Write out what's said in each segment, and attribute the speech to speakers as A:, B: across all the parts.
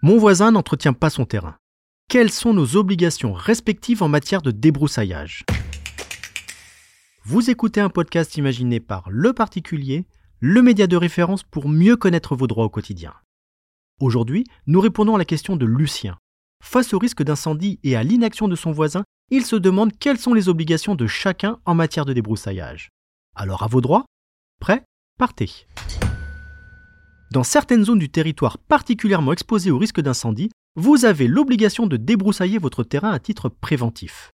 A: Mon voisin n'entretient pas son terrain. Quelles sont nos obligations respectives en matière de débroussaillage? Vous écoutez un podcast imaginé par Le Particulier, le média de référence pour mieux connaître vos droits au quotidien. Aujourd'hui, nous répondons à la question de Lucien. Face au risque d'incendie et à l'inaction de son voisin, il se demande quelles sont les obligations de chacun en matière de débroussaillage. Alors à vos droits Prêt Partez Dans certaines zones du territoire particulièrement exposées au risque d'incendie, vous avez l'obligation de débroussailler votre terrain à titre préventif.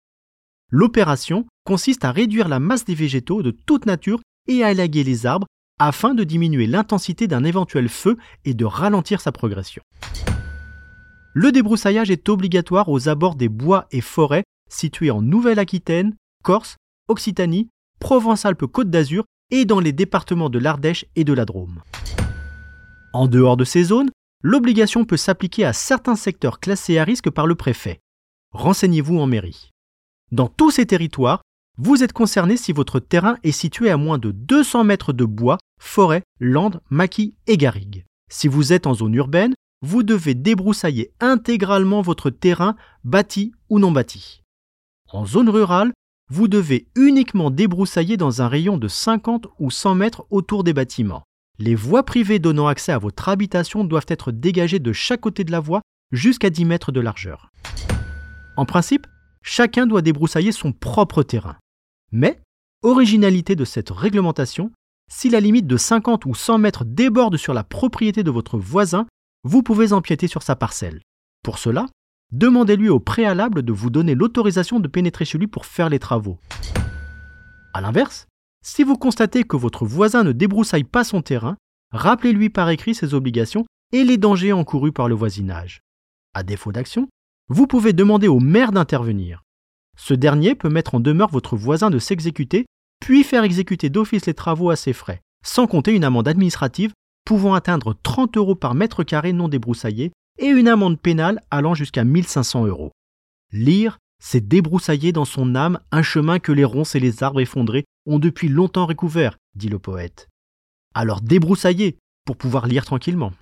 A: L'opération consiste à réduire la masse des végétaux de toute nature et à élaguer les arbres afin de diminuer l'intensité d'un éventuel feu et de ralentir sa progression. Le débroussaillage est obligatoire aux abords des bois et forêts situés en Nouvelle-Aquitaine, Corse, Occitanie, Provence-Alpes-Côte d'Azur et dans les départements de l'Ardèche et de la Drôme. En dehors de ces zones, l'obligation peut s'appliquer à certains secteurs classés à risque par le préfet. Renseignez-vous en mairie. Dans tous ces territoires, vous êtes concerné si votre terrain est situé à moins de 200 mètres de bois, forêt, landes, maquis et garrigues. Si vous êtes en zone urbaine, vous devez débroussailler intégralement votre terrain, bâti ou non bâti. En zone rurale, vous devez uniquement débroussailler dans un rayon de 50 ou 100 mètres autour des bâtiments. Les voies privées donnant accès à votre habitation doivent être dégagées de chaque côté de la voie jusqu'à 10 mètres de largeur. En principe, chacun doit débroussailler son propre terrain. Mais, originalité de cette réglementation, si la limite de 50 ou 100 mètres déborde sur la propriété de votre voisin, vous pouvez empiéter sur sa parcelle. Pour cela, demandez-lui au préalable de vous donner l'autorisation de pénétrer chez lui pour faire les travaux. A l'inverse, si vous constatez que votre voisin ne débroussaille pas son terrain, rappelez-lui par écrit ses obligations et les dangers encourus par le voisinage. À défaut d'action, vous pouvez demander au maire d'intervenir. Ce dernier peut mettre en demeure votre voisin de s'exécuter, puis faire exécuter d'office les travaux à ses frais, sans compter une amende administrative pouvant atteindre 30 euros par mètre carré non débroussaillé et une amende pénale allant jusqu'à 1500 euros. Lire, c'est débroussailler dans son âme un chemin que les ronces et les arbres effondrés ont depuis longtemps recouvert, dit le poète. Alors débroussaillez pour pouvoir lire tranquillement.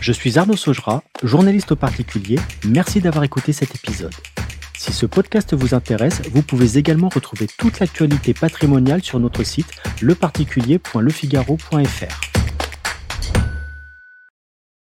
A: Je suis Arnaud Saugera, journaliste au particulier. Merci d'avoir écouté cet épisode. Si ce podcast vous intéresse, vous pouvez également retrouver toute l'actualité patrimoniale sur notre site leparticulier.lefigaro.fr.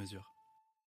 B: mesure.